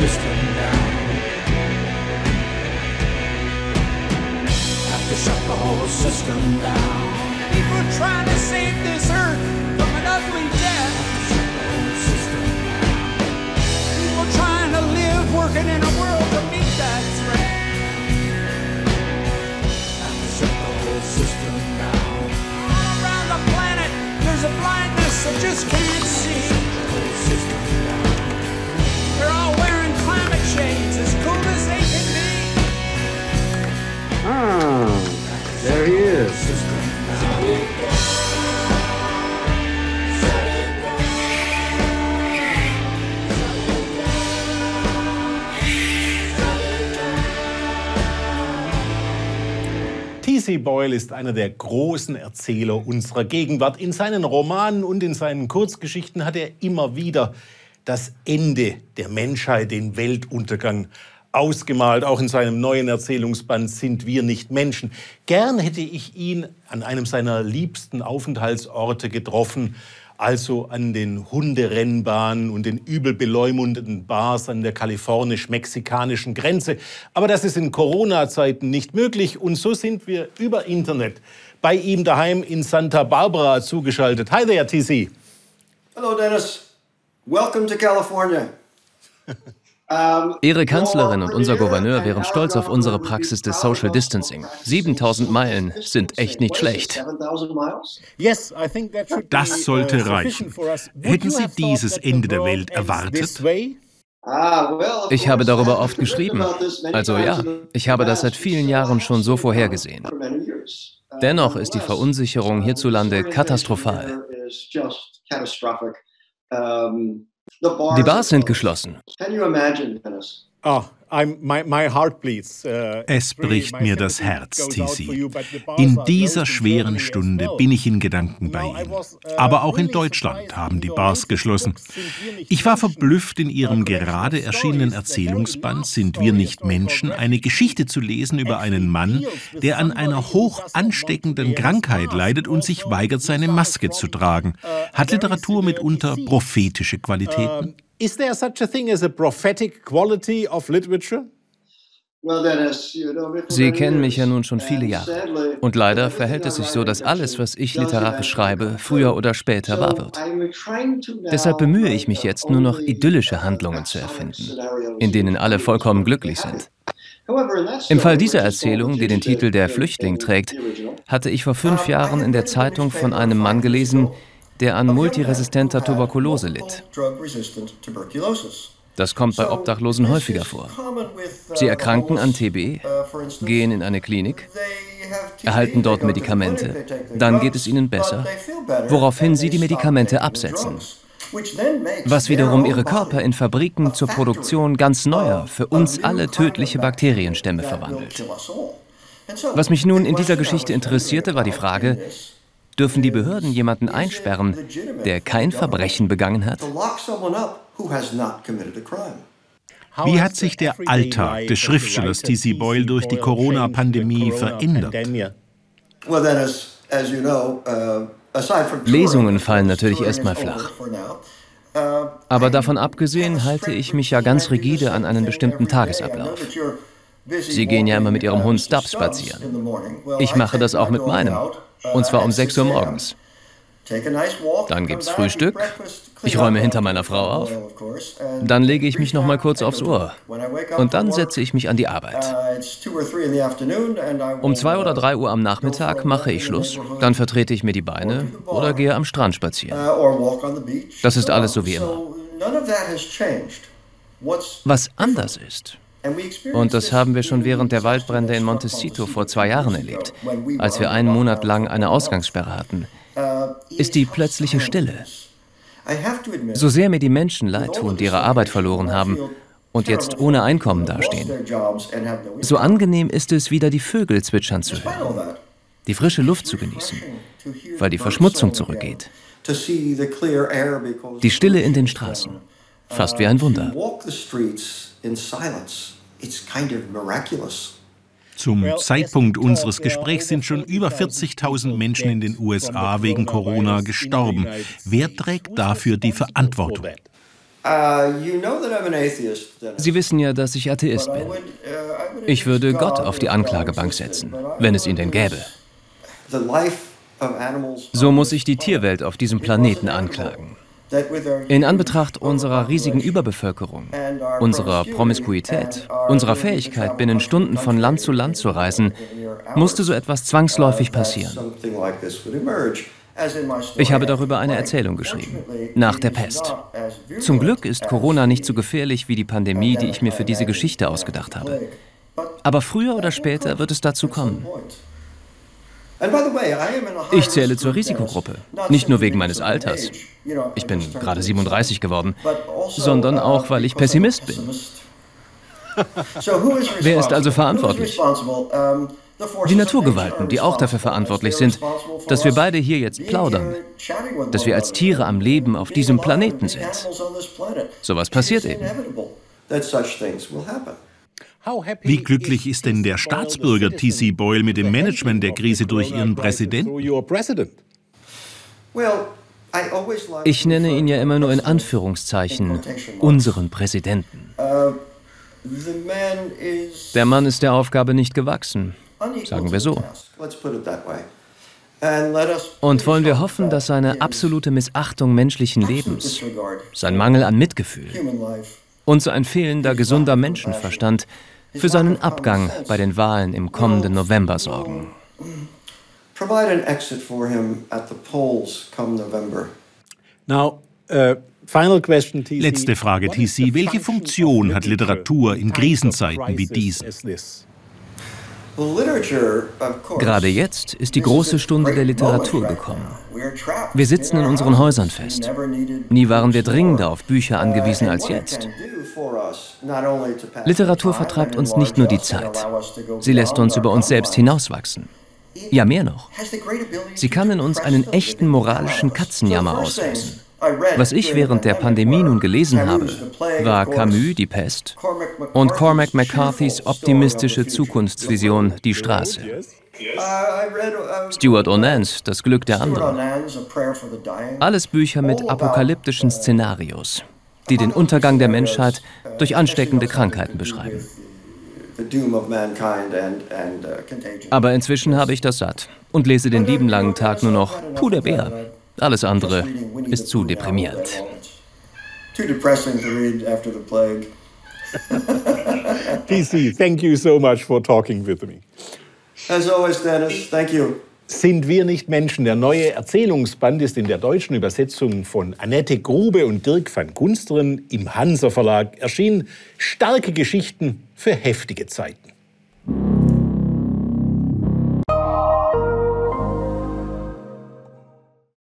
system down. Have to shut the whole system down. People trying to save this earth from an ugly death. Shut the whole system down. People trying to live working in a world to meet that threat. Have to shut the whole system down. All around the planet, there's a blindness that just can't see. T.C. Boyle ist einer der großen Erzähler unserer Gegenwart. In seinen Romanen und in seinen Kurzgeschichten hat er immer wieder das Ende der Menschheit, den Weltuntergang ausgemalt. Auch in seinem neuen Erzählungsband Sind wir nicht Menschen. Gern hätte ich ihn an einem seiner liebsten Aufenthaltsorte getroffen, also an den Hunderennbahnen und den übel beleumundeten Bars an der kalifornisch-mexikanischen Grenze. Aber das ist in Corona-Zeiten nicht möglich und so sind wir über Internet bei ihm daheim in Santa Barbara zugeschaltet. Hi there, TC. Hello, Dennis. Welcome to California. Um, Ihre Kanzlerin und unser Gouverneur wären stolz auf unsere Praxis des Social Distancing. 7000 Meilen sind echt nicht schlecht. Das sollte reichen. Hätten Sie dieses Ende der Welt erwartet? Ich habe darüber oft geschrieben. Also ja, ich habe das seit vielen Jahren schon so vorhergesehen. Dennoch ist die Verunsicherung hierzulande katastrophal. Die Bars sind geschlossen. Bleeds. Uh, Es bricht mir das Herz, bars In dieser schweren Stunde bin ich in Gedanken bei Ihnen. uh, Aber auch in Deutschland haben die Bars geschlossen. Ich war verblüfft, in Ihrem gerade erschienenen Erzählungsband Sind wir nicht Menschen eine Geschichte zu lesen über einen Mann, der an einer hoch ansteckenden Krankheit leidet und sich weigert, seine Maske zu tragen. Hat Literatur mitunter prophetische Qualitäten? Is there such a thing as a prophetic quality of literature? Well, Dennis, you know me for Sie kennen mich ja nun schon viele And Jahre. Und leider verhält es sich so, write dass alles, was ich literarisch schreibe, früher oder später wahr wird. I'm trying to now Deshalb bemühe ich write mich jetzt nur noch idyllische uh, Handlungen zu erfinden, in denen alle vollkommen glücklich sind. Im Fall story, dieser Erzählung, die den Titel Der in- Flüchtling in trägt, hatte ich vor fünf Jahren in der Zeitung von einem Mann gelesen, der an multiresistenter Tuberkulose litt. Das kommt bei Obdachlosen häufiger vor. Sie erkranken an TB, gehen in eine Klinik, erhalten dort Medikamente, dann geht es ihnen besser, woraufhin sie die Medikamente absetzen, was wiederum ihre Körper in Fabriken zur Produktion ganz neuer, für uns alle tödliche Bakterienstämme verwandelt. Was mich nun in dieser Geschichte interessierte, war die Frage, dürfen die Behörden jemanden einsperren, der kein Verbrechen begangen hat? Wie hat sich der Alltag des Schriftstellers T.C. Boyle durch die Corona-Pandemie verändert? Well, Dennis, as you know, uh, aside from Lesungen fallen natürlich erstmal flach. Uh, Aber davon abgesehen halte ich mich ja ganz rigide an einen bestimmten Tagesablauf. Sie gehen ja immer mit Ihrem Hund Stubbs spazieren. Ich mache das auch mit meinem. Und zwar um 6 Uhr morgens. Dann gibt's Frühstück. Ich räume hinter meiner Frau auf. Dann lege ich mich noch mal kurz aufs Ohr. Und dann setze ich mich an die Arbeit. Um 2 oder 3 Uhr am Nachmittag mache ich Schluss. Dann vertrete ich mir die Beine oder gehe am Strand spazieren. Das ist alles so wie immer. Was anders ist, und das haben wir schon während der Waldbrände in Montecito vor zwei Jahren erlebt, als wir einen Monat lang eine Ausgangssperre hatten, ist die plötzliche Stille. So sehr mir die Menschen leid tun, die ihre Arbeit verloren haben und jetzt ohne Einkommen dastehen, so angenehm ist es, wieder die Vögel zwitschern zu hören, die frische Luft zu genießen, weil die Verschmutzung zurückgeht. Die Stille in den Straßen, fast wie ein Wunder. Zum Zeitpunkt unseres Gesprächs sind schon über 40.000 Menschen in den USA wegen Corona gestorben. Wer trägt dafür die Verantwortung? Uh. Sie wissen ja, dass ich Atheist bin. uh, Ich würde Gott auf die Anklagebank setzen, wenn es ihn denn gäbe. So muss ich die. Tierwelt auf diesem Planeten anklagen. In Anbetracht unserer riesigen Überbevölkerung, unserer Promiskuität, unserer Fähigkeit, binnen Stunden von Land zu Land zu reisen, musste so etwas zwangsläufig uh, passieren. Ich habe darüber eine. Erzählung geschrieben, nach der Pest. Zum Glück ist Corona nicht so gefährlich wie die Pandemie, die ich mir für diese Geschichte ausgedacht habe. Aber früher oder später wird es dazu kommen. Ich zähle zur Risikogruppe. Nicht nur wegen meines Alters. Ich bin gerade 37 geworden, sondern auch, weil ich Pessimist bin. Wer ist also verantwortlich? Die Naturgewalten, die auch dafür verantwortlich sind, dass wir beide hier jetzt plaudern, dass wir als Tiere am Leben auf diesem Planeten sind. Sowas passiert eben. Wie glücklich ist denn der Staatsbürger T.C. Boyle mit dem Management der Krise durch ihren Präsidenten? Ich nenne ihn ja immer nur in Anführungszeichen unseren Präsidenten. Der Mann ist der Aufgabe nicht gewachsen, sagen wir so. Und wollen wir hoffen, dass seine absolute Missachtung menschlichen Lebens, sein Mangel an Mitgefühl und sein fehlender gesunder Menschenverstand für seinen Abgang bei den Wahlen im kommenden November sorgen. Provide an exit for him at the polls come November. Now, uh, final question, TC. Letzte Frage, TC. Welche Funktion hat Literatur in Krisenzeiten wie diesen? Gerade jetzt ist die große Stunde der Literatur gekommen. Wir sitzen in unseren. Häusern fest. Nie waren wir dringender auf Bücher angewiesen Uh, als what it jetzt. Literatur vertreibt uns nicht nur die Zeit. Sie lässt uns über uns selbst hinauswachsen. Ja, mehr noch. Sie kann in uns einen echten moralischen. Katzenjammer auslösen. Was ich während der Pandemie nun gelesen habe, war Camus die Pest und Cormac McCarthy's optimistische. Zukunftsvision Die Straße. Uh, uh, Stuart Onans Das Glück der anderen. Alles Bücher mit apokalyptischen Szenarios, die den Untergang der Menschheit durch ansteckende Krankheiten beschreiben. Aber inzwischen habe ich das satt und lese den lieben langen Tag nur noch Puder Bär. Alles andere ist zu deprimierend. TC, thank you so much for talking with me. As always, Dennis, thank you. Sind wir nicht Menschen? Der neue Erzählungsband ist in der deutschen Übersetzung von Annette Grube und Dirk van Gunsteren im Hansa Verlag erschienen. Starke Geschichten für heftige Zeiten.